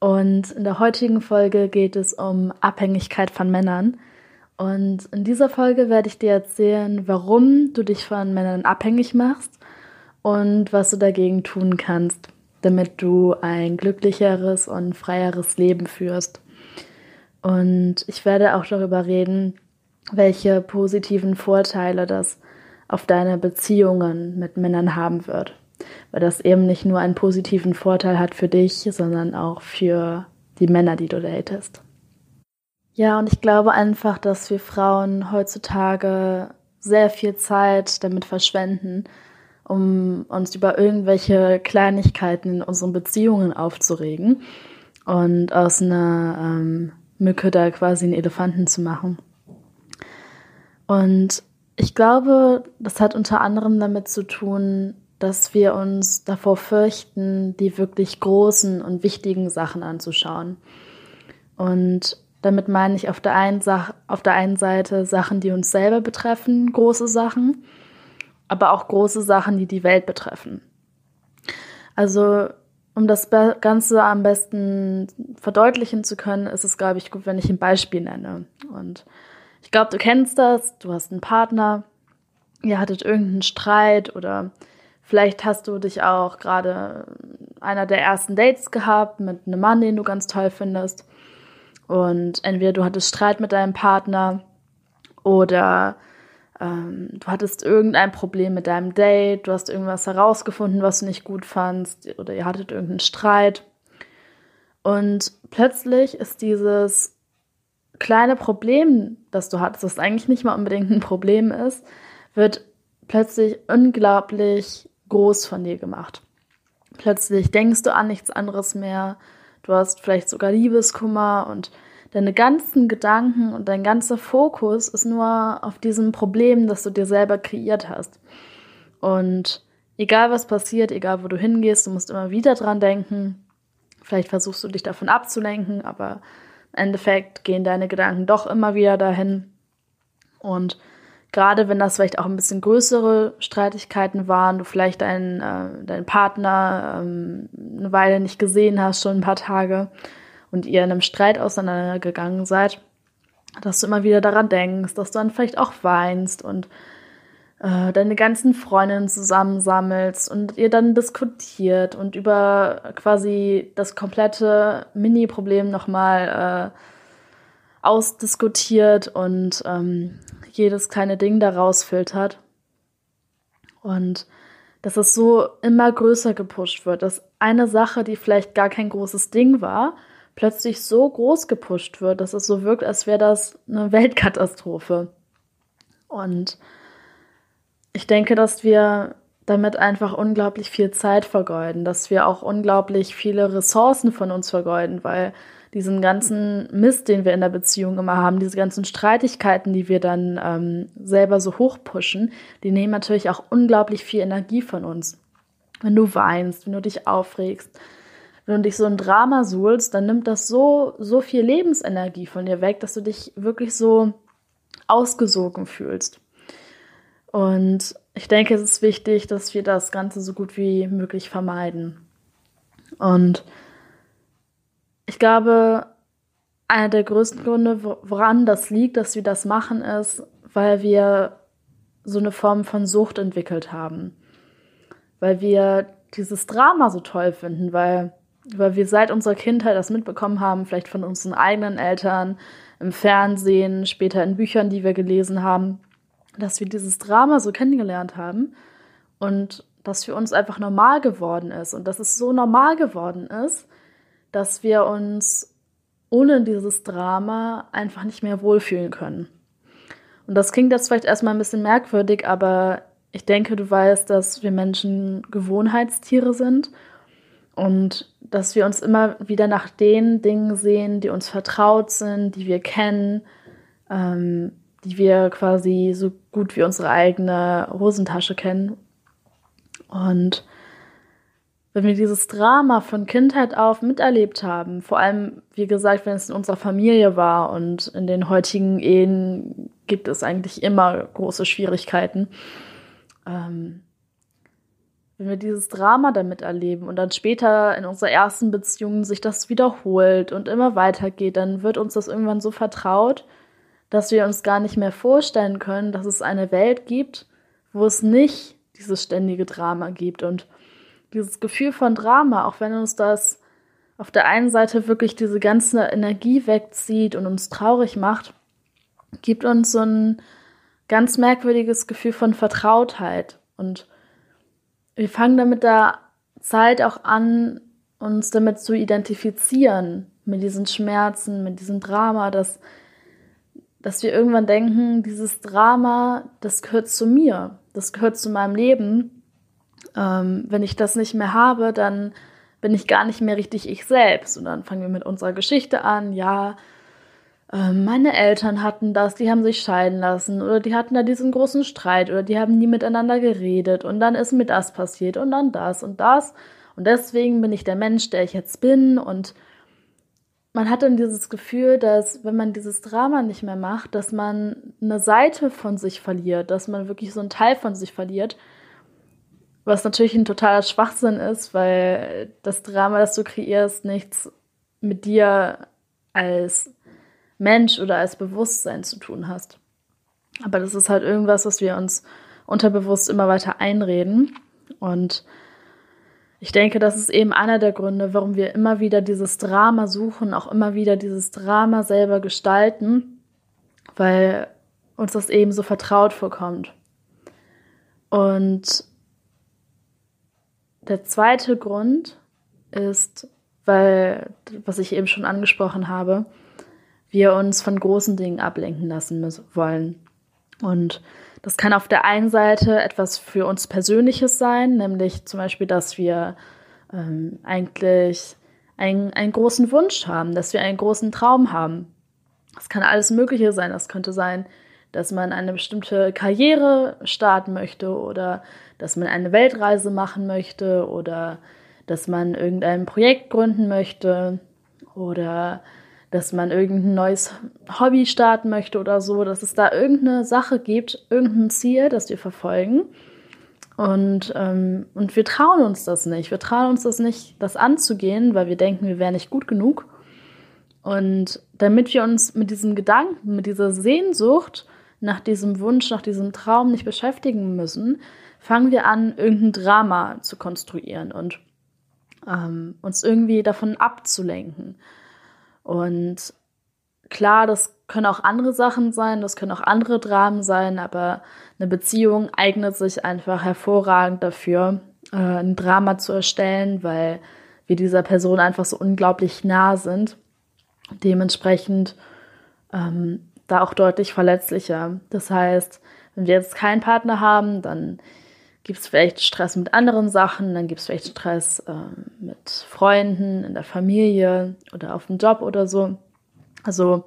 Und in der heutigen Folge geht es um Abhängigkeit von Männern. Und in dieser Folge werde ich dir erzählen, warum du dich von Männern abhängig machst und was du dagegen tun kannst, damit du ein glücklicheres und freieres Leben führst. Und ich werde auch darüber reden, welche positiven Vorteile das auf deine Beziehungen mit Männern haben wird weil das eben nicht nur einen positiven Vorteil hat für dich, sondern auch für die Männer, die du datest. Ja, und ich glaube einfach, dass wir Frauen heutzutage sehr viel Zeit damit verschwenden, um uns über irgendwelche Kleinigkeiten in unseren Beziehungen aufzuregen und aus einer ähm, Mücke da quasi einen Elefanten zu machen. Und ich glaube, das hat unter anderem damit zu tun, dass wir uns davor fürchten, die wirklich großen und wichtigen Sachen anzuschauen. Und damit meine ich auf der, einen auf der einen Seite Sachen, die uns selber betreffen, große Sachen, aber auch große Sachen, die die Welt betreffen. Also um das Ganze am besten verdeutlichen zu können, ist es, glaube ich, gut, wenn ich ein Beispiel nenne. Und ich glaube, du kennst das, du hast einen Partner, ihr hattet irgendeinen Streit oder Vielleicht hast du dich auch gerade einer der ersten Dates gehabt mit einem Mann, den du ganz toll findest. Und entweder du hattest Streit mit deinem Partner oder ähm, du hattest irgendein Problem mit deinem Date, du hast irgendwas herausgefunden, was du nicht gut fandst, oder ihr hattet irgendeinen Streit. Und plötzlich ist dieses kleine Problem, das du hattest, das eigentlich nicht mal unbedingt ein Problem ist, wird plötzlich unglaublich groß von dir gemacht. Plötzlich denkst du an nichts anderes mehr. Du hast vielleicht sogar Liebeskummer und deine ganzen Gedanken und dein ganzer Fokus ist nur auf diesem Problem, das du dir selber kreiert hast. Und egal was passiert, egal wo du hingehst, du musst immer wieder dran denken. Vielleicht versuchst du dich davon abzulenken, aber im Endeffekt gehen deine Gedanken doch immer wieder dahin. Und Gerade wenn das vielleicht auch ein bisschen größere Streitigkeiten waren, du vielleicht deinen, äh, deinen Partner ähm, eine Weile nicht gesehen hast, schon ein paar Tage, und ihr in einem Streit auseinandergegangen seid, dass du immer wieder daran denkst, dass du dann vielleicht auch weinst und äh, deine ganzen Freundinnen zusammensammelst und ihr dann diskutiert und über quasi das komplette Mini-Problem nochmal äh, ausdiskutiert und ähm, jedes kleine Ding daraus filtert. Und dass es so immer größer gepusht wird, dass eine Sache, die vielleicht gar kein großes Ding war, plötzlich so groß gepusht wird, dass es so wirkt, als wäre das eine Weltkatastrophe. Und ich denke, dass wir damit einfach unglaublich viel Zeit vergeuden, dass wir auch unglaublich viele Ressourcen von uns vergeuden, weil diesen ganzen Mist, den wir in der Beziehung immer haben, diese ganzen Streitigkeiten, die wir dann ähm, selber so hochpushen, die nehmen natürlich auch unglaublich viel Energie von uns. Wenn du weinst, wenn du dich aufregst, wenn du dich so ein Drama suhlst, dann nimmt das so, so viel Lebensenergie von dir weg, dass du dich wirklich so ausgesogen fühlst. Und ich denke, es ist wichtig, dass wir das Ganze so gut wie möglich vermeiden. Und ich glaube, einer der größten Gründe, woran das liegt, dass wir das machen, ist, weil wir so eine Form von Sucht entwickelt haben. Weil wir dieses Drama so toll finden, weil, weil wir seit unserer Kindheit das mitbekommen haben, vielleicht von unseren eigenen Eltern, im Fernsehen, später in Büchern, die wir gelesen haben, dass wir dieses Drama so kennengelernt haben und das für uns einfach normal geworden ist und dass es so normal geworden ist, dass wir uns ohne dieses Drama einfach nicht mehr wohlfühlen können. Und das klingt jetzt vielleicht erstmal ein bisschen merkwürdig, aber ich denke, du weißt, dass wir Menschen Gewohnheitstiere sind Und dass wir uns immer wieder nach den Dingen sehen, die uns vertraut sind, die wir kennen, ähm, die wir quasi so gut wie unsere eigene Hosentasche kennen. Und wenn wir dieses Drama von Kindheit auf miterlebt haben, vor allem, wie gesagt, wenn es in unserer Familie war und in den heutigen Ehen gibt es eigentlich immer große Schwierigkeiten, ähm, wenn wir dieses Drama damit erleben und dann später in unserer ersten Beziehung sich das wiederholt und immer weitergeht, dann wird uns das irgendwann so vertraut, dass wir uns gar nicht mehr vorstellen können, dass es eine Welt gibt, wo es nicht dieses ständige Drama gibt und dieses Gefühl von Drama, auch wenn uns das auf der einen Seite wirklich diese ganze Energie wegzieht und uns traurig macht, gibt uns so ein ganz merkwürdiges Gefühl von Vertrautheit. Und wir fangen damit der Zeit auch an, uns damit zu identifizieren, mit diesen Schmerzen, mit diesem Drama, dass, dass wir irgendwann denken, dieses Drama, das gehört zu mir, das gehört zu meinem Leben ähm, wenn ich das nicht mehr habe, dann bin ich gar nicht mehr richtig ich selbst. Und dann fangen wir mit unserer Geschichte an. Ja, äh, meine Eltern hatten das, die haben sich scheiden lassen oder die hatten da diesen großen Streit oder die haben nie miteinander geredet und dann ist mir das passiert und dann das und das. Und deswegen bin ich der Mensch, der ich jetzt bin. Und man hat dann dieses Gefühl, dass wenn man dieses Drama nicht mehr macht, dass man eine Seite von sich verliert, dass man wirklich so einen Teil von sich verliert, was natürlich ein totaler Schwachsinn ist, weil das Drama, das du kreierst, nichts mit dir als Mensch oder als Bewusstsein zu tun hast. Aber das ist halt irgendwas, was wir uns unterbewusst immer weiter einreden. Und ich denke, das ist eben einer der Gründe, warum wir immer wieder dieses Drama suchen, auch immer wieder dieses Drama selber gestalten, weil uns das eben so vertraut vorkommt. Und der zweite Grund ist, weil, was ich eben schon angesprochen habe, wir uns von großen Dingen ablenken lassen wollen. Und das kann auf der einen Seite etwas für uns Persönliches sein, nämlich zum Beispiel, dass wir ähm, eigentlich einen, einen großen Wunsch haben, dass wir einen großen Traum haben. Das kann alles Mögliche sein. Das könnte sein, dass man eine bestimmte Karriere starten möchte oder dass man eine Weltreise machen möchte oder dass man irgendein Projekt gründen möchte oder dass man irgendein neues Hobby starten möchte oder so, dass es da irgendeine Sache gibt, irgendein Ziel, das wir verfolgen. Und, ähm, und wir trauen uns das nicht. Wir trauen uns das nicht, das anzugehen, weil wir denken, wir wären nicht gut genug. Und damit wir uns mit diesem Gedanken, mit dieser Sehnsucht nach diesem Wunsch, nach diesem Traum nicht beschäftigen müssen, fangen wir an, irgendein Drama zu konstruieren und ähm, uns irgendwie davon abzulenken. Und klar, das können auch andere Sachen sein, das können auch andere Dramen sein, aber eine Beziehung eignet sich einfach hervorragend dafür, äh, ein Drama zu erstellen, weil wir dieser Person einfach so unglaublich nah sind. Dementsprechend ähm, da auch deutlich verletzlicher. Das heißt, wenn wir jetzt keinen Partner haben, dann gibt es vielleicht Stress mit anderen Sachen, dann gibt es vielleicht Stress äh, mit Freunden, in der Familie oder auf dem Job oder so. Also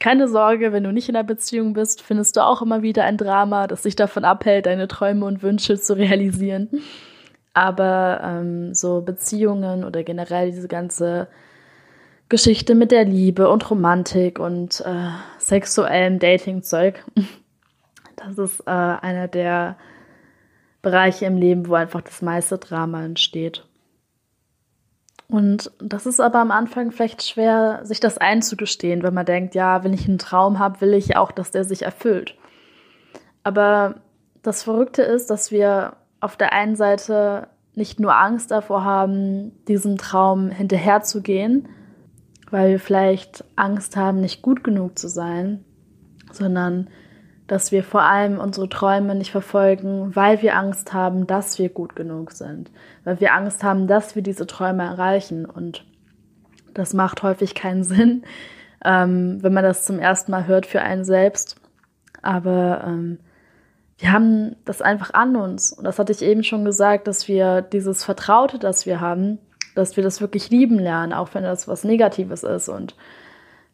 keine Sorge, wenn du nicht in einer Beziehung bist, findest du auch immer wieder ein Drama, das dich davon abhält, deine Träume und Wünsche zu realisieren. Aber ähm, so Beziehungen oder generell diese ganze Geschichte mit der Liebe und Romantik und äh, sexuellem Dating-Zeug, das ist äh, einer der Bereiche im Leben, wo einfach das meiste Drama entsteht. Und das ist aber am Anfang vielleicht schwer, sich das einzugestehen, wenn man denkt, ja, wenn ich einen Traum habe, will ich auch, dass der sich erfüllt. Aber das Verrückte ist, dass wir auf der einen Seite nicht nur Angst davor haben, diesem Traum hinterherzugehen, weil wir vielleicht Angst haben, nicht gut genug zu sein, sondern dass wir vor allem unsere Träume nicht verfolgen, weil wir Angst haben, dass wir gut genug sind, weil wir Angst haben, dass wir diese Träume erreichen. Und das macht häufig keinen Sinn, ähm, wenn man das zum ersten Mal hört für einen selbst. Aber ähm, wir haben das einfach an uns. Und das hatte ich eben schon gesagt, dass wir dieses Vertraute, das wir haben, dass wir das wirklich lieben lernen, auch wenn das was Negatives ist. Und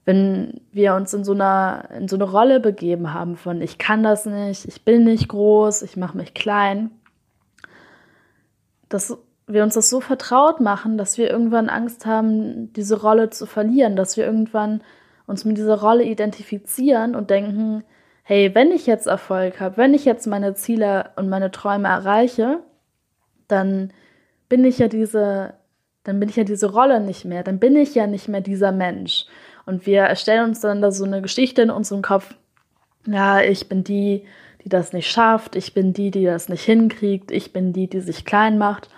wenn wir uns in so einer, in so eine Rolle begeben haben von ich kann das nicht, ich bin nicht groß, ich mache mich klein, dass wir uns das so vertraut machen, dass wir irgendwann Angst haben, diese Rolle zu verlieren, dass wir irgendwann uns mit dieser Rolle identifizieren und denken, hey, wenn ich jetzt Erfolg habe, wenn ich jetzt meine Ziele und meine Träume erreiche, dann bin ich ja diese, dann bin ich ja diese Rolle nicht mehr, dann bin ich ja nicht mehr dieser Mensch. Und wir erstellen uns dann da so eine Geschichte in unserem Kopf. Ja, ich bin die, die das nicht schafft, ich bin die, die das nicht hinkriegt, ich bin die, die sich klein macht.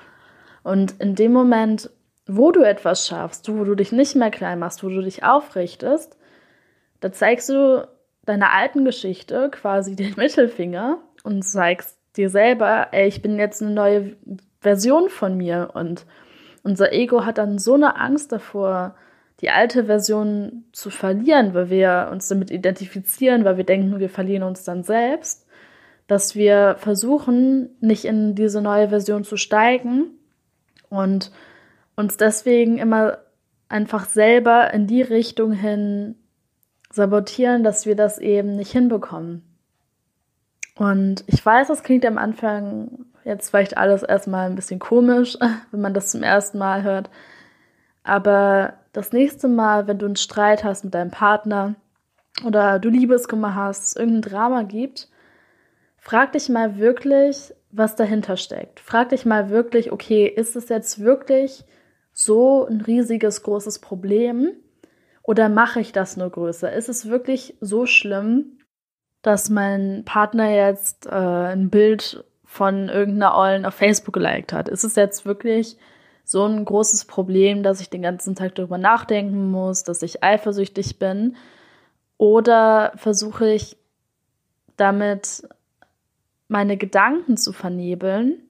Und in dem Moment, wo du etwas schaffst, wo du dich nicht mehr klein machst, wo du dich aufrichtest, da zeigst du deiner alten Geschichte quasi den Mittelfinger und zeigst dir selber, ey, ich bin jetzt eine neue Version von mir. Und unser Ego hat dann so eine Angst davor, die alte Version zu verlieren, weil wir uns damit identifizieren, weil wir denken, wir verlieren uns dann selbst, dass wir versuchen, nicht in diese neue Version zu steigen und uns deswegen immer einfach selber in die Richtung hin sabotieren, dass wir das eben nicht hinbekommen. Und ich weiß, das klingt am Anfang jetzt vielleicht alles erstmal ein bisschen komisch, wenn man das zum ersten Mal hört. Aber das nächste Mal, wenn du einen Streit hast mit deinem Partner oder du Liebeskummer hast, irgendein Drama gibt, frag dich mal wirklich, was dahinter steckt. Frag dich mal wirklich, okay, ist es jetzt wirklich so ein riesiges, großes Problem? Oder mache ich das nur größer? Ist es wirklich so schlimm, dass mein Partner jetzt äh, ein Bild von irgendeiner Ollen auf Facebook geliked hat? Ist es jetzt wirklich so ein großes Problem, dass ich den ganzen Tag darüber nachdenken muss, dass ich eifersüchtig bin? Oder versuche ich damit meine Gedanken zu vernebeln,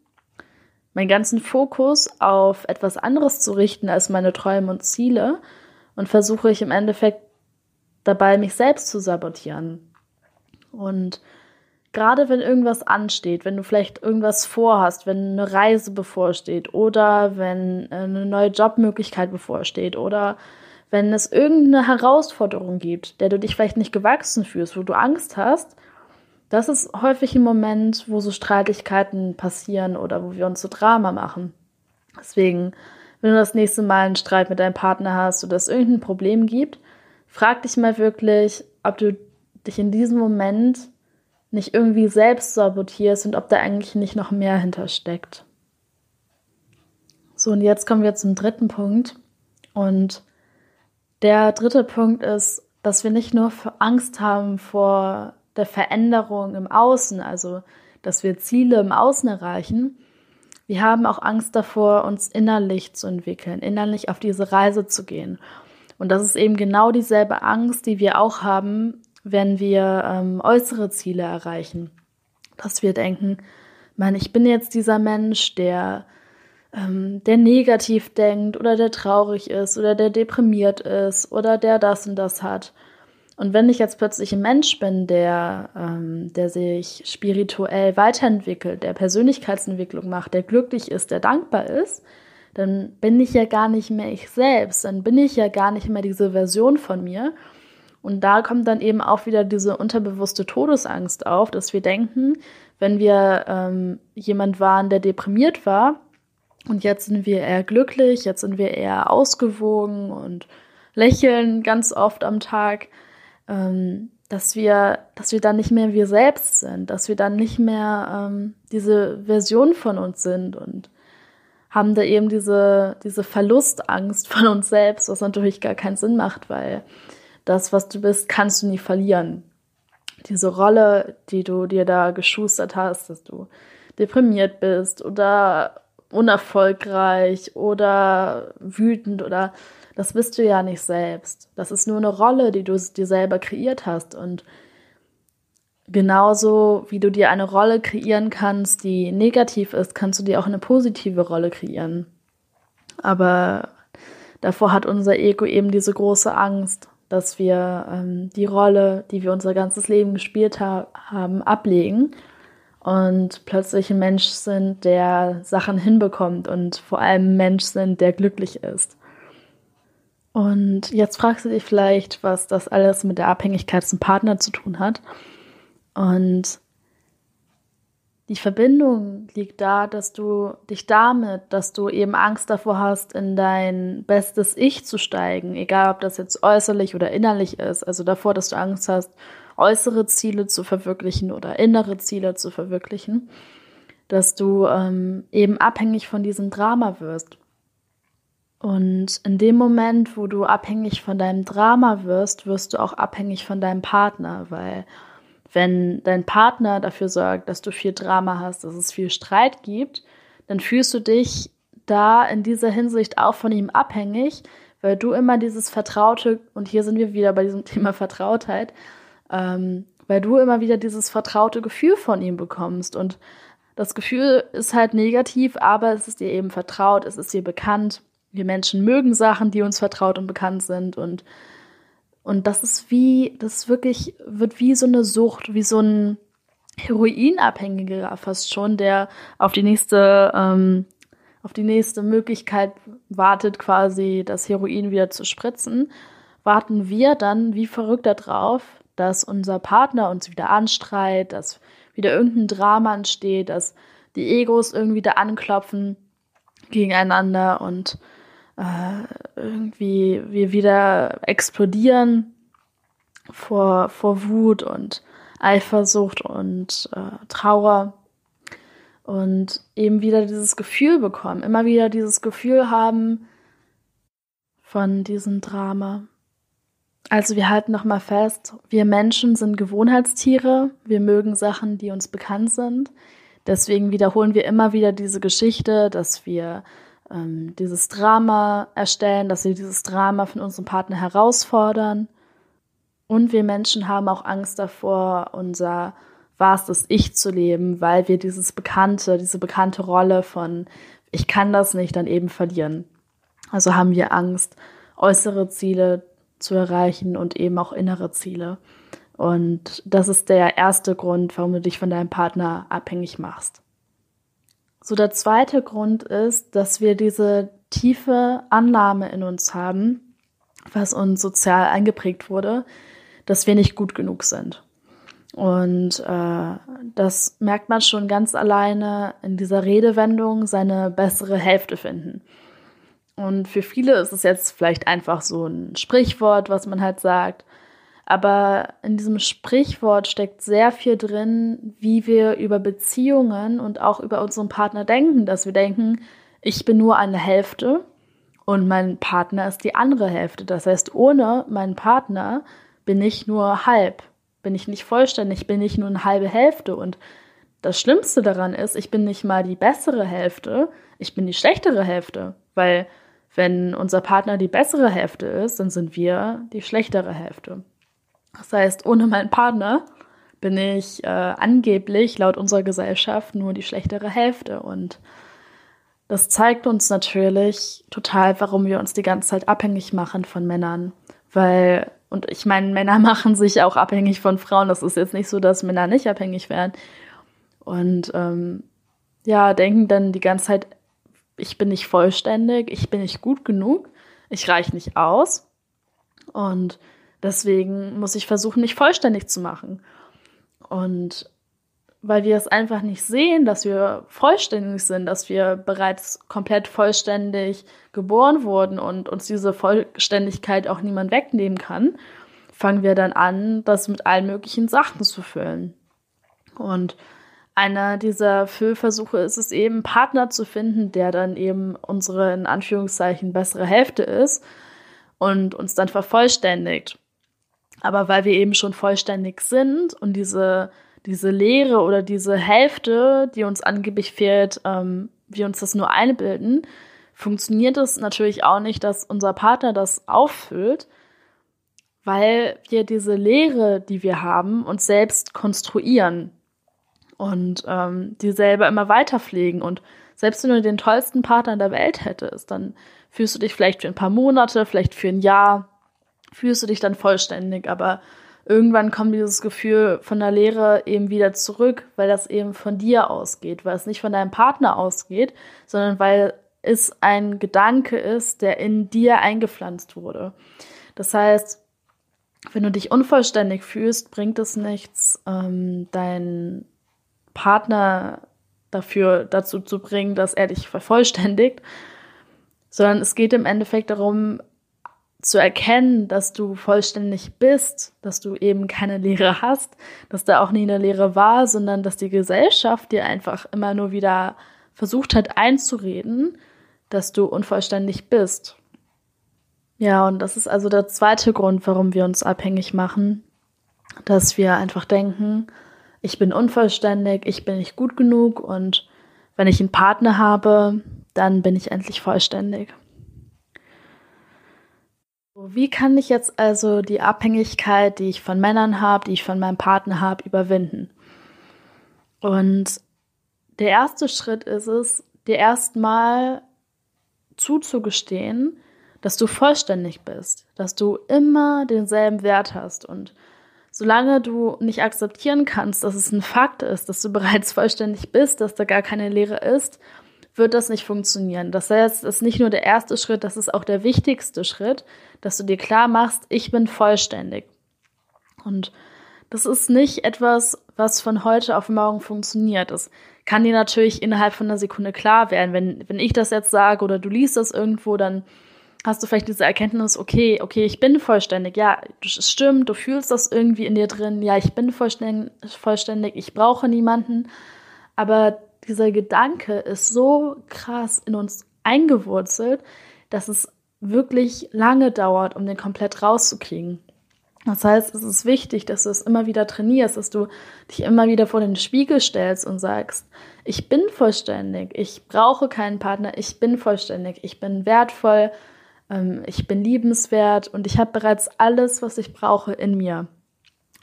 meinen ganzen Fokus auf etwas anderes zu richten als meine Träume und Ziele und versuche ich im Endeffekt dabei, mich selbst zu sabotieren. Und gerade wenn irgendwas ansteht, wenn du vielleicht irgendwas vorhast, wenn eine Reise bevorsteht oder wenn eine neue Jobmöglichkeit bevorsteht oder wenn es irgendeine Herausforderung gibt, der du dich vielleicht nicht gewachsen fühlst, wo du Angst hast, das ist häufig ein Moment, wo so Streitigkeiten passieren oder wo wir uns so Drama machen. Deswegen wenn du das nächste Mal einen Streit mit deinem Partner hast oder es irgendein Problem gibt, frag dich mal wirklich, ob du dich in diesem Moment nicht irgendwie selbst sabotierst und ob da eigentlich nicht noch mehr hintersteckt. So, und jetzt kommen wir zum dritten Punkt. Und der dritte Punkt ist, dass wir nicht nur Angst haben vor der Veränderung im Außen, also dass wir Ziele im Außen erreichen, wir haben auch Angst davor, uns innerlich zu entwickeln, innerlich auf diese Reise zu gehen. Und das ist eben genau dieselbe Angst, die wir auch haben, wenn wir ähm, äußere Ziele erreichen. Dass wir denken, man, ich bin jetzt dieser Mensch, der, ähm, der negativ denkt oder der traurig ist oder der deprimiert ist oder der das und das hat. Und wenn ich jetzt plötzlich ein Mensch bin, der, ähm, der sich spirituell weiterentwickelt, der Persönlichkeitsentwicklung macht, der glücklich ist, der dankbar ist, dann bin ich ja gar nicht mehr ich selbst, dann bin ich ja gar nicht mehr diese Version von mir. Und da kommt dann eben auch wieder diese unterbewusste Todesangst auf, dass wir denken, wenn wir ähm, jemand waren, der deprimiert war, und jetzt sind wir eher glücklich, jetzt sind wir eher ausgewogen und lächeln ganz oft am Tag, ähm, dass wir, dass wir dann nicht mehr wir selbst sind, dass wir dann nicht mehr ähm, diese Version von uns sind und haben da eben diese, diese Verlustangst von uns selbst, was natürlich gar keinen Sinn macht, weil das, was du bist, kannst du nie verlieren. Diese Rolle, die du dir da geschustert hast, dass du deprimiert bist oder unerfolgreich oder wütend oder das bist du ja nicht selbst. Das ist nur eine Rolle, die du dir selber kreiert hast. Und genauso wie du dir eine Rolle kreieren kannst, die negativ ist, kannst du dir auch eine positive Rolle kreieren. Aber davor hat unser Ego eben diese große Angst, dass wir ähm, die Rolle, die wir unser ganzes Leben gespielt ha haben, ablegen und plötzlich ein Mensch sind, der Sachen hinbekommt und vor allem ein Mensch sind, der glücklich ist. Und jetzt fragst du dich vielleicht, was das alles mit der Abhängigkeit zum Partner zu tun hat. Und die Verbindung liegt da, dass du dich damit, dass du eben Angst davor hast, in dein bestes Ich zu steigen, egal ob das jetzt äußerlich oder innerlich ist. Also davor, dass du Angst hast, äußere Ziele zu verwirklichen oder innere Ziele zu verwirklichen, dass du ähm, eben abhängig von diesem Drama wirst. Und in dem Moment, wo du abhängig von deinem Drama wirst, wirst du auch abhängig von deinem Partner, weil wenn dein Partner dafür sorgt, dass du viel Drama hast, dass es viel Streit gibt, dann fühlst du dich da in dieser Hinsicht auch von ihm abhängig, weil du immer dieses Vertraute, und hier sind wir wieder bei diesem Thema Vertrautheit, ähm, weil du immer wieder dieses vertraute Gefühl von ihm bekommst. Und das Gefühl ist halt negativ, aber es ist dir eben vertraut, es ist dir bekannt wir Menschen mögen Sachen, die uns vertraut und bekannt sind und und das ist wie, das wirklich, wird wie so eine Sucht, wie so ein Heroinabhängiger fast schon, der auf die nächste, ähm, auf die nächste Möglichkeit wartet, quasi das Heroin wieder zu spritzen, warten wir dann wie verrückt darauf, dass unser Partner uns wieder anstreit, dass wieder irgendein Drama entsteht, dass die Egos irgendwie da anklopfen gegeneinander und äh, irgendwie wir wieder explodieren vor, vor Wut und Eifersucht und äh, Trauer und eben wieder dieses Gefühl bekommen, immer wieder dieses Gefühl haben von diesem Drama. Also wir halten noch mal fest, wir Menschen sind Gewohnheitstiere, wir mögen Sachen, die uns bekannt sind. Deswegen wiederholen wir immer wieder diese Geschichte, dass wir ähm, dieses Drama erstellen, dass wir dieses Drama von unserem Partner herausfordern. Und wir Menschen haben auch Angst davor, unser wahrstes Ich zu leben, weil wir dieses bekannte, diese bekannte Rolle von ich kann das nicht dann eben verlieren. Also haben wir Angst, äußere Ziele zu erreichen und eben auch innere Ziele. Und das ist der erste Grund, warum du dich von deinem Partner abhängig machst. So der zweite Grund ist, dass wir diese tiefe Annahme in uns haben, was uns sozial eingeprägt wurde, dass wir nicht gut genug sind. Und äh, das merkt man schon ganz alleine in dieser Redewendung, seine bessere Hälfte finden. Und für viele ist es jetzt vielleicht einfach so ein Sprichwort, was man halt sagt. Aber in diesem Sprichwort steckt sehr viel drin, wie wir über Beziehungen und auch über unseren Partner denken, dass wir denken, ich bin nur eine Hälfte und mein Partner ist die andere Hälfte. Das heißt, ohne meinen Partner bin ich nur halb, bin ich nicht vollständig, bin ich nur eine halbe Hälfte. Und das Schlimmste daran ist, ich bin nicht mal die bessere Hälfte, ich bin die schlechtere Hälfte, weil wenn unser Partner die bessere Hälfte ist, dann sind wir die schlechtere Hälfte. Das heißt, ohne meinen Partner bin ich äh, angeblich laut unserer Gesellschaft nur die schlechtere Hälfte. Und das zeigt uns natürlich total, warum wir uns die ganze Zeit abhängig machen von Männern. Weil, und ich meine, Männer machen sich auch abhängig von Frauen. Das ist jetzt nicht so, dass Männer nicht abhängig werden. Und ähm, ja, denken dann die ganze Zeit, ich bin nicht vollständig, ich bin nicht gut genug, ich reiche nicht aus. Und Deswegen muss ich versuchen, mich vollständig zu machen. Und weil wir es einfach nicht sehen, dass wir vollständig sind, dass wir bereits komplett vollständig geboren wurden und uns diese Vollständigkeit auch niemand wegnehmen kann, fangen wir dann an, das mit allen möglichen Sachen zu füllen. Und einer dieser Füllversuche ist es eben, einen Partner zu finden, der dann eben unsere in Anführungszeichen bessere Hälfte ist und uns dann vervollständigt. Aber weil wir eben schon vollständig sind und diese, diese Leere oder diese Hälfte, die uns angeblich fehlt, ähm, wir uns das nur einbilden, funktioniert es natürlich auch nicht, dass unser Partner das auffüllt, weil wir diese Leere, die wir haben, uns selbst konstruieren und ähm, die selber immer weiter pflegen. Und selbst wenn du den tollsten Partner der Welt hättest, dann fühlst du dich vielleicht für ein paar Monate, vielleicht für ein Jahr fühlst du dich dann vollständig, aber irgendwann kommt dieses Gefühl von der Leere eben wieder zurück, weil das eben von dir ausgeht, weil es nicht von deinem Partner ausgeht, sondern weil es ein Gedanke ist, der in dir eingepflanzt wurde. Das heißt, wenn du dich unvollständig fühlst, bringt es nichts, ähm, deinen Partner dafür dazu zu bringen, dass er dich vervollständigt, sondern es geht im Endeffekt darum, zu erkennen, dass du vollständig bist, dass du eben keine Lehre hast, dass da auch nie eine Lehre war, sondern dass die Gesellschaft dir einfach immer nur wieder versucht hat einzureden, dass du unvollständig bist. Ja, und das ist also der zweite Grund, warum wir uns abhängig machen, dass wir einfach denken, ich bin unvollständig, ich bin nicht gut genug und wenn ich einen Partner habe, dann bin ich endlich vollständig. Wie kann ich jetzt also die Abhängigkeit, die ich von Männern habe, die ich von meinem Partner habe, überwinden? Und der erste Schritt ist es, dir erstmal zuzugestehen, dass du vollständig bist, dass du immer denselben Wert hast. Und solange du nicht akzeptieren kannst, dass es ein Fakt ist, dass du bereits vollständig bist, dass da gar keine Lehre ist, wird das nicht funktionieren. Das heißt, es ist nicht nur der erste Schritt, das ist auch der wichtigste Schritt, dass du dir klar machst, ich bin vollständig. Und das ist nicht etwas, was von heute auf morgen funktioniert. Das kann dir natürlich innerhalb von einer Sekunde klar werden. Wenn, wenn ich das jetzt sage oder du liest das irgendwo, dann hast du vielleicht diese Erkenntnis, okay, okay, ich bin vollständig. Ja, es stimmt, du fühlst das irgendwie in dir drin. Ja, ich bin vollständig, vollständig ich brauche niemanden. Aber dieser Gedanke ist so krass in uns eingewurzelt, dass es wirklich lange dauert, um den komplett rauszukriegen. Das heißt, es ist wichtig, dass du es immer wieder trainierst, dass du dich immer wieder vor den Spiegel stellst und sagst, ich bin vollständig, ich brauche keinen Partner, ich bin vollständig, ich bin wertvoll, ähm, ich bin liebenswert und ich habe bereits alles, was ich brauche in mir.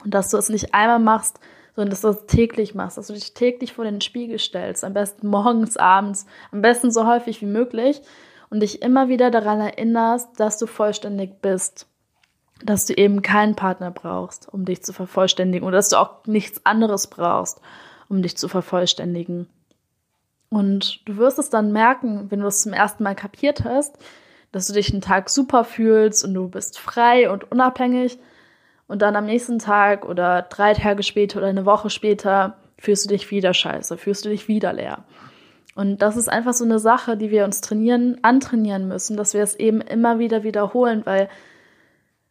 Und dass du es nicht einmal machst, sondern dass du es täglich machst, dass du dich täglich vor den Spiegel stellst, am besten morgens, abends, am besten so häufig wie möglich und dich immer wieder daran erinnerst, dass du vollständig bist, dass du eben keinen Partner brauchst, um dich zu vervollständigen oder dass du auch nichts anderes brauchst, um dich zu vervollständigen. Und du wirst es dann merken, wenn du es zum ersten Mal kapiert hast, dass du dich einen Tag super fühlst und du bist frei und unabhängig und dann am nächsten Tag oder drei Tage später oder eine Woche später fühlst du dich wieder scheiße, fühlst du dich wieder leer. Und das ist einfach so eine Sache, die wir uns trainieren, antrainieren müssen, dass wir es eben immer wieder wiederholen, weil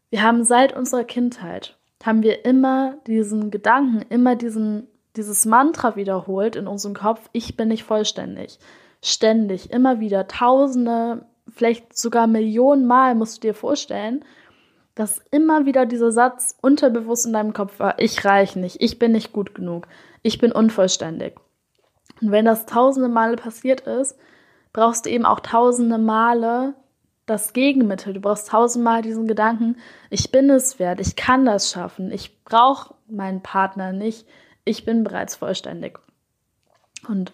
wir haben seit unserer Kindheit, haben wir immer diesen Gedanken, immer diesen, dieses Mantra wiederholt in unserem Kopf, ich bin nicht vollständig. Ständig, immer wieder, tausende, vielleicht sogar Millionen Mal musst du dir vorstellen, dass immer wieder dieser Satz unterbewusst in deinem Kopf war, ich reiche nicht, ich bin nicht gut genug, ich bin unvollständig. Und wenn das tausende Male passiert ist, brauchst du eben auch tausende Male das Gegenmittel. Du brauchst tausendmal diesen Gedanken, ich bin es wert, ich kann das schaffen, ich brauche meinen Partner nicht, ich bin bereits vollständig. Und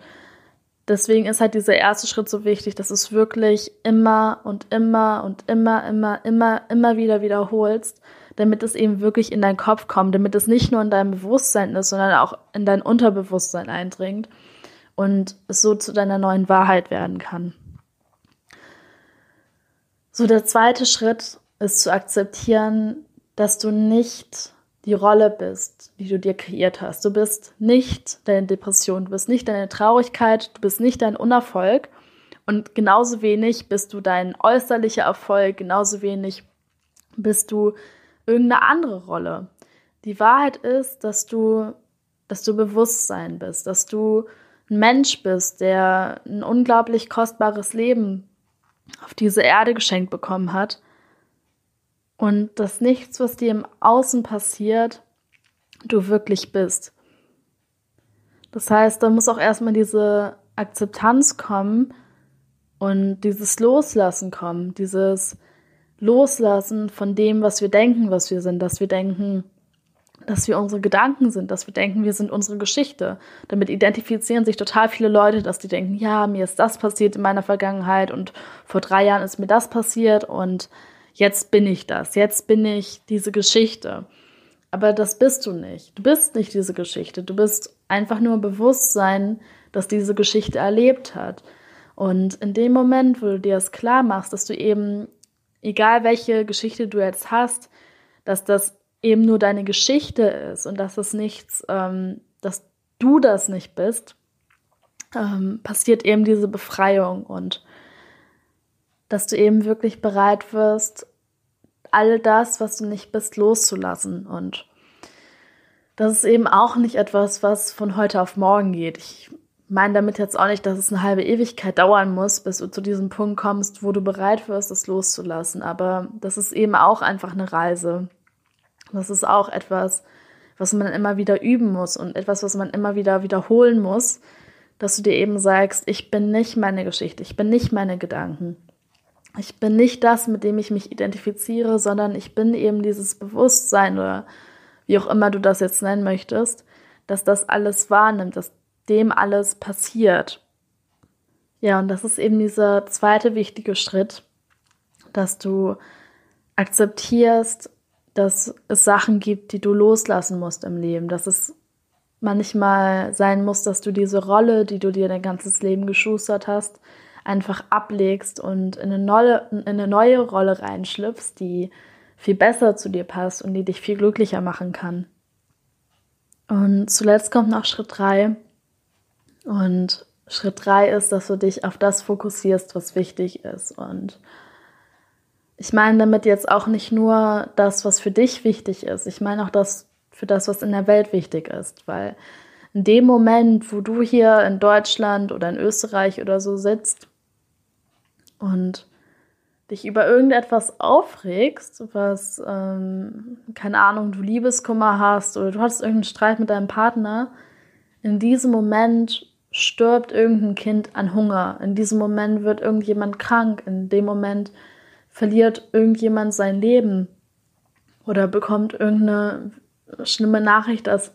deswegen ist halt dieser erste Schritt so wichtig, dass du es wirklich immer und immer und immer, immer, immer, immer wieder wiederholst, damit es eben wirklich in deinen Kopf kommt, damit es nicht nur in deinem Bewusstsein ist, sondern auch in dein Unterbewusstsein eindringt und es so zu deiner neuen Wahrheit werden kann. So, der zweite Schritt ist zu akzeptieren, dass du nicht die Rolle bist, die du dir kreiert hast. Du bist nicht deine Depression, du bist nicht deine Traurigkeit, du bist nicht dein Unerfolg und genauso wenig bist du dein äußerlicher Erfolg, genauso wenig bist du irgendeine andere Rolle. Die Wahrheit ist, dass du, dass du Bewusstsein bist, dass du ein Mensch bist, der ein unglaublich kostbares Leben auf diese Erde geschenkt bekommen hat und dass nichts, was dir im Außen passiert, du wirklich bist. Das heißt, da muss auch erstmal diese Akzeptanz kommen und dieses Loslassen kommen, dieses Loslassen von dem, was wir denken, was wir sind, dass wir denken, dass wir unsere Gedanken sind, dass wir denken, wir sind unsere Geschichte. Damit identifizieren sich total viele Leute, dass die denken, ja, mir ist das passiert in meiner Vergangenheit und vor drei Jahren ist mir das passiert und jetzt bin ich das, jetzt bin ich diese Geschichte. Aber das bist du nicht. Du bist nicht diese Geschichte. Du bist einfach nur Bewusstsein, das diese Geschichte erlebt hat. Und in dem Moment, wo du dir das klar machst, dass du eben, egal welche Geschichte du jetzt hast, dass das eben nur deine Geschichte ist und dass es nichts, ähm, dass du das nicht bist, ähm, passiert eben diese Befreiung und dass du eben wirklich bereit wirst, all das, was du nicht bist, loszulassen. Und das ist eben auch nicht etwas, was von heute auf morgen geht. Ich meine damit jetzt auch nicht, dass es eine halbe Ewigkeit dauern muss, bis du zu diesem Punkt kommst, wo du bereit wirst, es loszulassen. Aber das ist eben auch einfach eine Reise. Das ist auch etwas, was man immer wieder üben muss und etwas, was man immer wieder wiederholen muss, dass du dir eben sagst, ich bin nicht meine Geschichte, ich bin nicht meine Gedanken. Ich bin nicht das, mit dem ich mich identifiziere, sondern ich bin eben dieses Bewusstsein oder wie auch immer du das jetzt nennen möchtest, dass das alles wahrnimmt, dass dem alles passiert. Ja, und das ist eben dieser zweite wichtige Schritt, dass du akzeptierst, dass es Sachen gibt, die du loslassen musst im Leben, dass es manchmal sein muss, dass du diese Rolle, die du dir dein ganzes Leben geschustert hast, einfach ablegst und in eine neue, in eine neue Rolle reinschlüpfst, die viel besser zu dir passt und die dich viel glücklicher machen kann. Und zuletzt kommt noch Schritt drei. Und Schritt drei ist, dass du dich auf das fokussierst, was wichtig ist. Und ich meine damit jetzt auch nicht nur das, was für dich wichtig ist. Ich meine auch das für das, was in der Welt wichtig ist. Weil in dem Moment, wo du hier in Deutschland oder in Österreich oder so sitzt und dich über irgendetwas aufregst, was, ähm, keine Ahnung, du Liebeskummer hast oder du hast irgendeinen Streit mit deinem Partner, in diesem Moment stirbt irgendein Kind an Hunger. In diesem Moment wird irgendjemand krank. In dem Moment verliert irgendjemand sein Leben oder bekommt irgendeine schlimme Nachricht, dass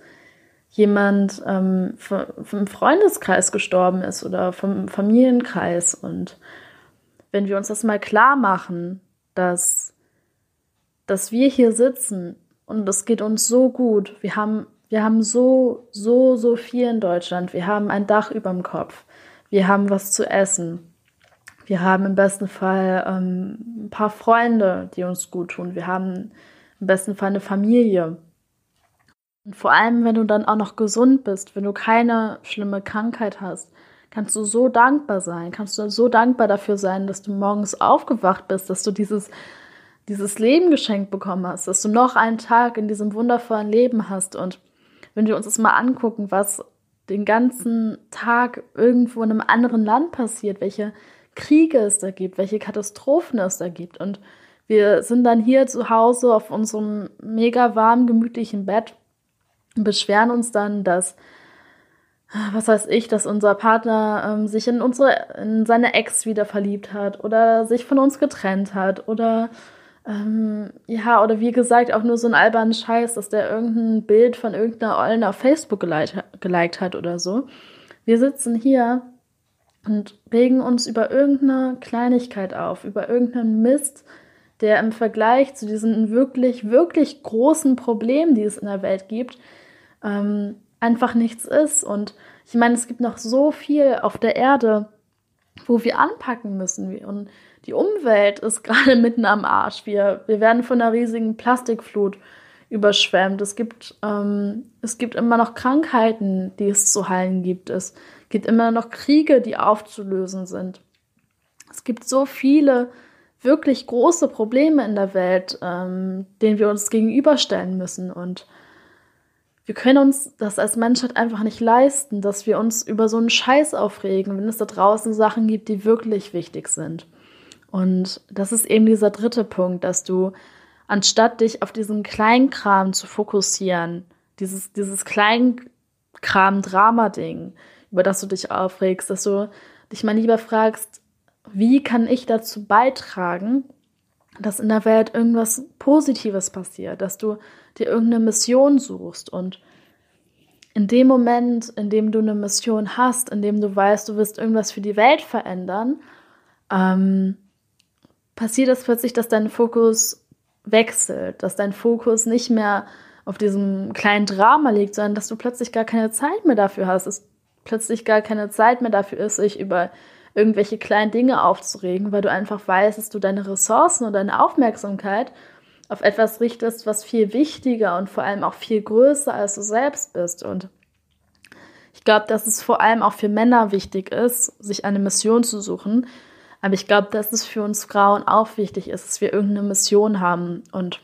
jemand ähm, vom Freundeskreis gestorben ist oder vom Familienkreis. Und wenn wir uns das mal klar machen, dass, dass wir hier sitzen und es geht uns so gut, wir haben, wir haben so, so, so viel in Deutschland, wir haben ein Dach über dem Kopf, wir haben was zu essen, wir haben im besten Fall ähm, ein paar Freunde, die uns gut tun, wir haben im besten Fall eine Familie. Und vor allem, wenn du dann auch noch gesund bist, wenn du keine schlimme Krankheit hast, kannst du so dankbar sein, kannst du so dankbar dafür sein, dass du morgens aufgewacht bist, dass du dieses, dieses Leben geschenkt bekommen hast, dass du noch einen Tag in diesem wundervollen Leben hast. Und wenn wir uns das mal angucken, was den ganzen Tag irgendwo in einem anderen Land passiert, welche Kriege es da gibt, welche Katastrophen es da gibt. Und wir sind dann hier zu Hause auf unserem mega warm, gemütlichen Bett und beschweren uns dann, dass was weiß ich, dass unser Partner ähm, sich in unsere, in seine Ex wieder verliebt hat oder sich von uns getrennt hat oder ähm, ja, oder wie gesagt, auch nur so ein albernen Scheiß, dass der irgendein Bild von irgendeiner Ollen auf Facebook geliked hat oder so. Wir sitzen hier und regen uns über irgendeine Kleinigkeit auf, über irgendeinen Mist, der im Vergleich zu diesen wirklich, wirklich großen Problemen, die es in der Welt gibt, ähm, einfach nichts ist. Und ich meine, es gibt noch so viel auf der Erde, wo wir anpacken müssen. Und die Umwelt ist gerade mitten am Arsch. Wir, wir werden von einer riesigen Plastikflut überschwemmt. Es gibt, ähm, es gibt immer noch Krankheiten, die es zu heilen gibt. Es gibt immer noch Kriege, die aufzulösen sind. Es gibt so viele wirklich große Probleme in der Welt, ähm, denen wir uns gegenüberstellen müssen. Und wir können uns das als Menschheit einfach nicht leisten, dass wir uns über so einen Scheiß aufregen, wenn es da draußen Sachen gibt, die wirklich wichtig sind. Und das ist eben dieser dritte Punkt, dass du, anstatt dich auf diesen Kleinkram zu fokussieren, dieses, dieses Kleinkram-Drama-Ding, über das du dich aufregst, dass du dich mal lieber fragst, wie kann ich dazu beitragen, dass in der Welt irgendwas Positives passiert, dass du dir irgendeine Mission suchst und in dem Moment, in dem du eine Mission hast, in dem du weißt, du wirst irgendwas für die Welt verändern, ähm, passiert es plötzlich, dass dein Fokus wechselt, dass dein Fokus nicht mehr auf diesem kleinen Drama liegt, sondern dass du plötzlich gar keine Zeit mehr dafür hast. Es plötzlich gar keine Zeit mehr dafür ist, sich über irgendwelche kleinen Dinge aufzuregen, weil du einfach weißt, dass du deine Ressourcen und deine Aufmerksamkeit auf etwas richtest, was viel wichtiger und vor allem auch viel größer als du selbst bist. Und ich glaube, dass es vor allem auch für Männer wichtig ist, sich eine Mission zu suchen. Aber ich glaube, dass es für uns Frauen auch wichtig ist, dass wir irgendeine Mission haben. Und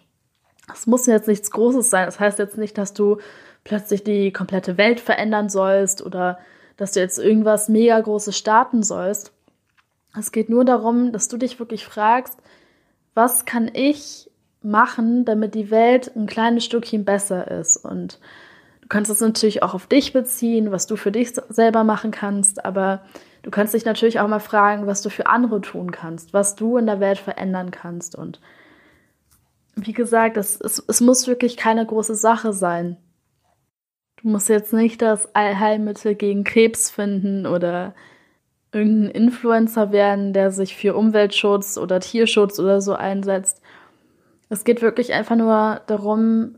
es muss jetzt nichts Großes sein. Das heißt jetzt nicht, dass du plötzlich die komplette Welt verändern sollst oder dass du jetzt irgendwas mega Großes starten sollst. Es geht nur darum, dass du dich wirklich fragst, was kann ich machen, damit die Welt ein kleines Stückchen besser ist. Und du kannst es natürlich auch auf dich beziehen, was du für dich selber machen kannst, aber du kannst dich natürlich auch mal fragen, was du für andere tun kannst, was du in der Welt verändern kannst. Und wie gesagt, es, es, es muss wirklich keine große Sache sein. Du musst jetzt nicht das Allheilmittel gegen Krebs finden oder irgendein Influencer werden, der sich für Umweltschutz oder Tierschutz oder so einsetzt. Es geht wirklich einfach nur darum,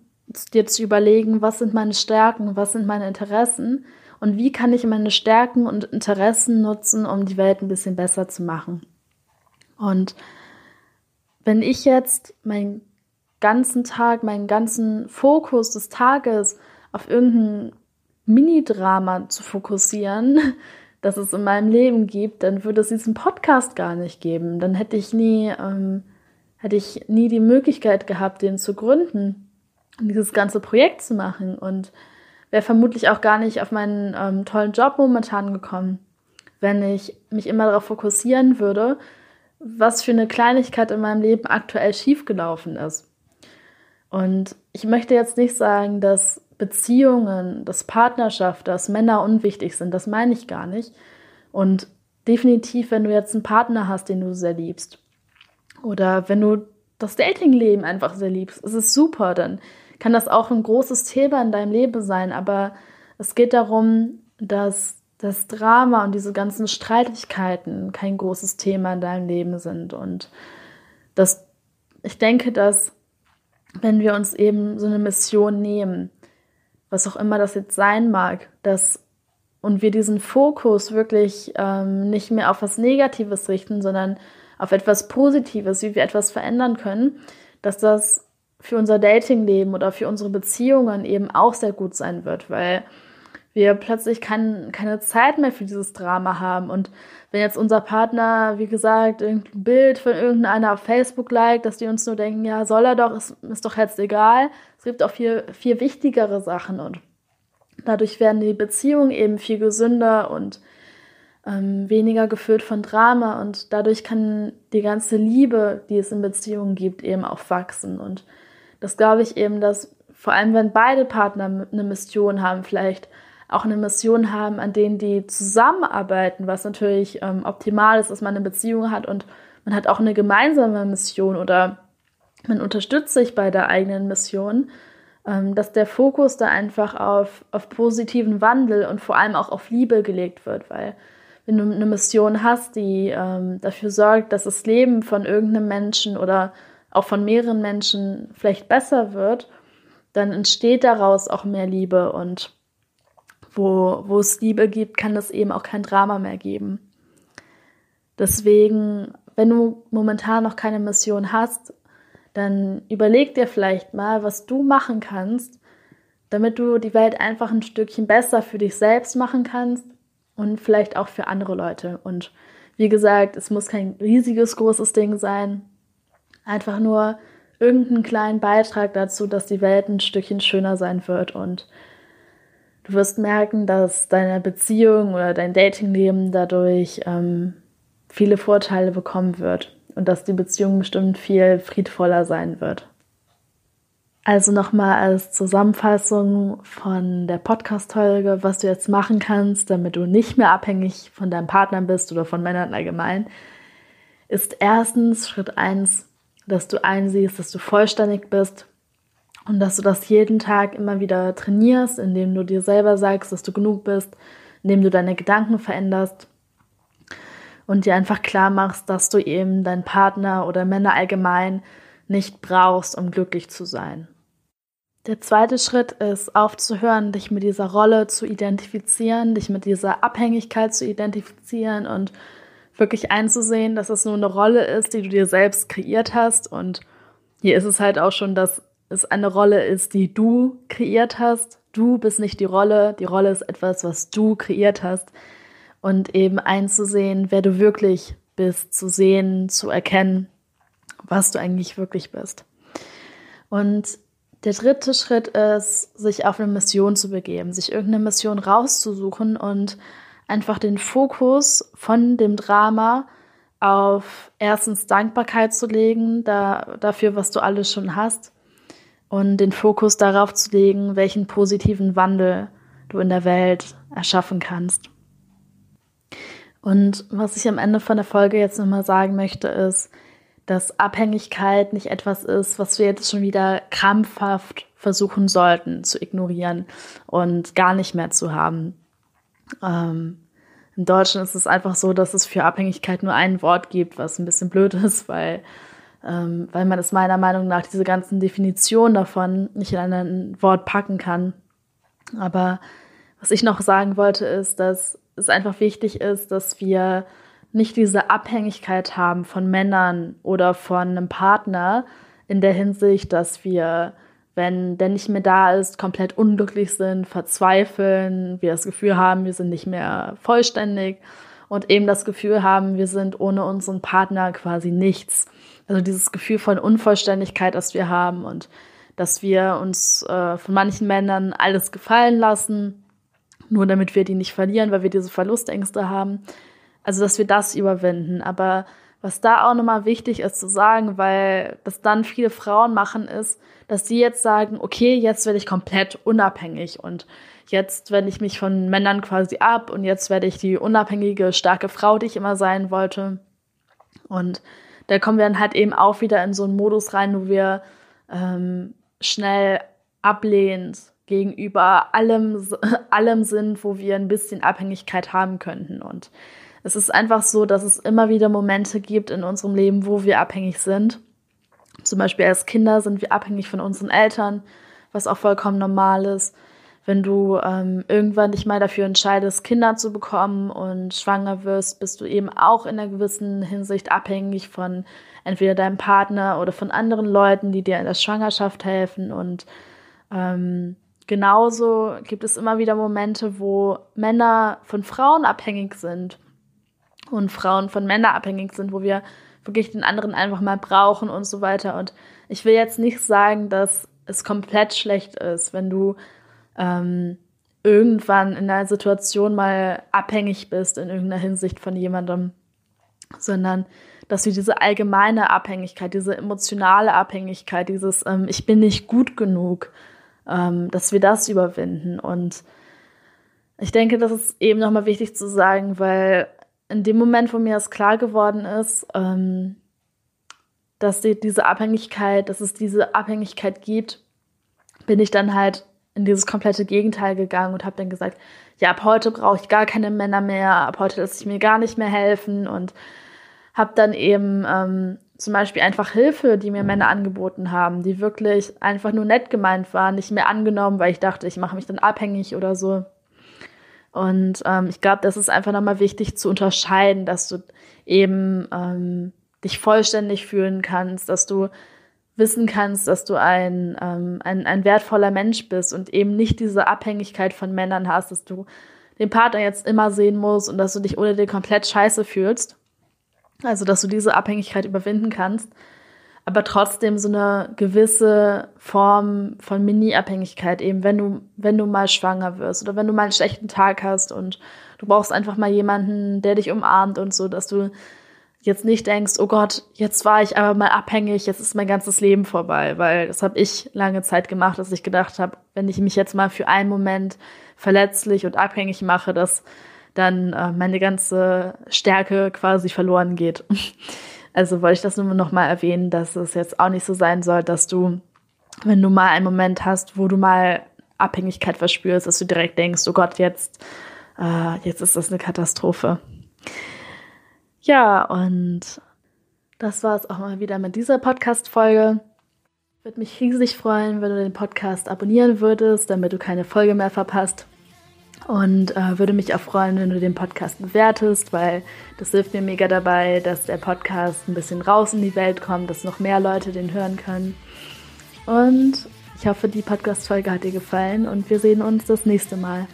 dir zu überlegen, was sind meine Stärken, was sind meine Interessen und wie kann ich meine Stärken und Interessen nutzen, um die Welt ein bisschen besser zu machen. Und wenn ich jetzt meinen ganzen Tag, meinen ganzen Fokus des Tages auf irgendein Mini-Drama zu fokussieren, das es in meinem Leben gibt, dann würde es diesen Podcast gar nicht geben. Dann hätte ich nie ähm, hätte ich nie die Möglichkeit gehabt, den zu gründen und dieses ganze Projekt zu machen und wäre vermutlich auch gar nicht auf meinen ähm, tollen Job momentan gekommen, wenn ich mich immer darauf fokussieren würde, was für eine Kleinigkeit in meinem Leben aktuell schiefgelaufen ist. Und ich möchte jetzt nicht sagen, dass Beziehungen, dass Partnerschaft, dass Männer unwichtig sind. Das meine ich gar nicht. Und definitiv, wenn du jetzt einen Partner hast, den du sehr liebst, oder wenn du das Datingleben einfach sehr liebst, ist es super, dann kann das auch ein großes Thema in deinem Leben sein. Aber es geht darum, dass das Drama und diese ganzen Streitigkeiten kein großes Thema in deinem Leben sind. Und das, ich denke, dass wenn wir uns eben so eine Mission nehmen, was auch immer das jetzt sein mag, dass und wir diesen Fokus wirklich ähm, nicht mehr auf was Negatives richten, sondern auf etwas Positives, wie wir etwas verändern können, dass das für unser Datingleben oder für unsere Beziehungen eben auch sehr gut sein wird, weil wir plötzlich kein, keine Zeit mehr für dieses Drama haben. Und wenn jetzt unser Partner, wie gesagt, irgendein Bild von irgendeiner auf Facebook liked, dass die uns nur denken, ja, soll er doch, ist, ist doch jetzt egal. Es gibt auch viel, viel wichtigere Sachen und dadurch werden die Beziehungen eben viel gesünder und ähm, weniger gefüllt von Drama und dadurch kann die ganze Liebe, die es in Beziehungen gibt, eben auch wachsen. Und das glaube ich eben, dass vor allem wenn beide Partner eine Mission haben, vielleicht auch eine Mission haben, an denen die zusammenarbeiten, was natürlich ähm, optimal ist, dass man eine Beziehung hat und man hat auch eine gemeinsame Mission oder man unterstützt sich bei der eigenen Mission, ähm, dass der Fokus da einfach auf, auf positiven Wandel und vor allem auch auf Liebe gelegt wird, weil wenn du eine Mission hast, die ähm, dafür sorgt, dass das Leben von irgendeinem Menschen oder auch von mehreren Menschen vielleicht besser wird, dann entsteht daraus auch mehr Liebe und wo, wo es Liebe gibt, kann es eben auch kein Drama mehr geben. Deswegen, wenn du momentan noch keine Mission hast, dann überleg dir vielleicht mal, was du machen kannst, damit du die Welt einfach ein Stückchen besser für dich selbst machen kannst und vielleicht auch für andere Leute. Und wie gesagt, es muss kein riesiges, großes Ding sein. Einfach nur irgendeinen kleinen Beitrag dazu, dass die Welt ein Stückchen schöner sein wird. Und du wirst merken, dass deine Beziehung oder dein Datingleben dadurch ähm, viele Vorteile bekommen wird. Und dass die Beziehung bestimmt viel friedvoller sein wird. Also nochmal als Zusammenfassung von der Podcast-Folge, was du jetzt machen kannst, damit du nicht mehr abhängig von deinem Partner bist oder von Männern allgemein, ist erstens Schritt eins, dass du einsiehst, dass du vollständig bist und dass du das jeden Tag immer wieder trainierst, indem du dir selber sagst, dass du genug bist, indem du deine Gedanken veränderst und dir einfach klar machst, dass du eben deinen Partner oder Männer allgemein nicht brauchst, um glücklich zu sein. Der zweite Schritt ist aufzuhören, dich mit dieser Rolle zu identifizieren, dich mit dieser Abhängigkeit zu identifizieren und wirklich einzusehen, dass es nur eine Rolle ist, die du dir selbst kreiert hast. Und hier ist es halt auch schon, dass es eine Rolle ist, die du kreiert hast. Du bist nicht die Rolle, die Rolle ist etwas, was du kreiert hast. Und eben einzusehen, wer du wirklich bist, zu sehen, zu erkennen, was du eigentlich wirklich bist. Und der dritte Schritt ist, sich auf eine Mission zu begeben, sich irgendeine Mission rauszusuchen und einfach den Fokus von dem Drama auf erstens Dankbarkeit zu legen, da, dafür, was du alles schon hast, und den Fokus darauf zu legen, welchen positiven Wandel du in der Welt erschaffen kannst. Und was ich am Ende von der Folge jetzt nochmal sagen möchte, ist, dass Abhängigkeit nicht etwas ist, was wir jetzt schon wieder krampfhaft versuchen sollten zu ignorieren und gar nicht mehr zu haben. Ähm, in Deutschland ist es einfach so, dass es für Abhängigkeit nur ein Wort gibt, was ein bisschen blöd ist, weil, ähm, weil man es meiner Meinung nach diese ganzen Definitionen davon nicht in ein Wort packen kann. Aber was ich noch sagen wollte, ist, dass es einfach wichtig ist, dass wir nicht diese Abhängigkeit haben von Männern oder von einem Partner in der Hinsicht, dass wir, wenn der nicht mehr da ist, komplett unglücklich sind, verzweifeln, wir das Gefühl haben, wir sind nicht mehr vollständig und eben das Gefühl haben, wir sind ohne unseren Partner quasi nichts. Also dieses Gefühl von Unvollständigkeit, das wir haben und dass wir uns äh, von manchen Männern alles gefallen lassen, nur damit wir die nicht verlieren, weil wir diese Verlustängste haben. Also, dass wir das überwinden. Aber was da auch nochmal wichtig ist zu sagen, weil das dann viele Frauen machen, ist, dass sie jetzt sagen, okay, jetzt werde ich komplett unabhängig und jetzt wende ich mich von Männern quasi ab und jetzt werde ich die unabhängige, starke Frau, die ich immer sein wollte. Und da kommen wir dann halt eben auch wieder in so einen Modus rein, wo wir ähm, schnell ablehnend gegenüber allem, allem sind, wo wir ein bisschen Abhängigkeit haben könnten. Und es ist einfach so, dass es immer wieder Momente gibt in unserem Leben, wo wir abhängig sind. Zum Beispiel als Kinder sind wir abhängig von unseren Eltern, was auch vollkommen normal ist. Wenn du ähm, irgendwann dich mal dafür entscheidest, Kinder zu bekommen und schwanger wirst, bist du eben auch in einer gewissen Hinsicht abhängig von entweder deinem Partner oder von anderen Leuten, die dir in der Schwangerschaft helfen. Und ähm, genauso gibt es immer wieder Momente, wo Männer von Frauen abhängig sind und Frauen von Männern abhängig sind, wo wir wirklich den anderen einfach mal brauchen und so weiter. Und ich will jetzt nicht sagen, dass es komplett schlecht ist, wenn du ähm, irgendwann in einer Situation mal abhängig bist in irgendeiner Hinsicht von jemandem, sondern dass wir diese allgemeine Abhängigkeit, diese emotionale Abhängigkeit, dieses ähm, Ich bin nicht gut genug, ähm, dass wir das überwinden. Und ich denke, das ist eben nochmal wichtig zu sagen, weil in dem Moment, wo mir das klar geworden ist, ähm, dass die, diese Abhängigkeit, dass es diese Abhängigkeit gibt, bin ich dann halt in dieses komplette Gegenteil gegangen und habe dann gesagt, ja, ab heute brauche ich gar keine Männer mehr, ab heute lasse ich mir gar nicht mehr helfen und habe dann eben ähm, zum Beispiel einfach Hilfe, die mir Männer angeboten haben, die wirklich einfach nur nett gemeint waren, nicht mehr angenommen, weil ich dachte, ich mache mich dann abhängig oder so. Und ähm, ich glaube, das ist einfach nochmal wichtig zu unterscheiden, dass du eben ähm, dich vollständig fühlen kannst, dass du wissen kannst, dass du ein, ähm, ein, ein wertvoller Mensch bist und eben nicht diese Abhängigkeit von Männern hast, dass du den Partner jetzt immer sehen musst und dass du dich ohne den komplett scheiße fühlst. Also, dass du diese Abhängigkeit überwinden kannst aber trotzdem so eine gewisse Form von Mini-Abhängigkeit, eben wenn du, wenn du mal schwanger wirst oder wenn du mal einen schlechten Tag hast und du brauchst einfach mal jemanden, der dich umarmt und so, dass du jetzt nicht denkst, oh Gott, jetzt war ich aber mal abhängig, jetzt ist mein ganzes Leben vorbei, weil das habe ich lange Zeit gemacht, dass ich gedacht habe, wenn ich mich jetzt mal für einen Moment verletzlich und abhängig mache, dass dann äh, meine ganze Stärke quasi verloren geht. Also wollte ich das nur noch mal erwähnen, dass es jetzt auch nicht so sein soll, dass du, wenn du mal einen Moment hast, wo du mal Abhängigkeit verspürst, dass du direkt denkst, oh Gott, jetzt, äh, jetzt ist das eine Katastrophe. Ja, und das war es auch mal wieder mit dieser Podcast-Folge würde mich riesig freuen, wenn du den Podcast abonnieren würdest, damit du keine Folge mehr verpasst. Und äh, würde mich auch freuen, wenn du den Podcast bewertest, weil das hilft mir mega dabei, dass der Podcast ein bisschen raus in die Welt kommt, dass noch mehr Leute den hören können. Und ich hoffe, die Podcast-Folge hat dir gefallen und wir sehen uns das nächste Mal.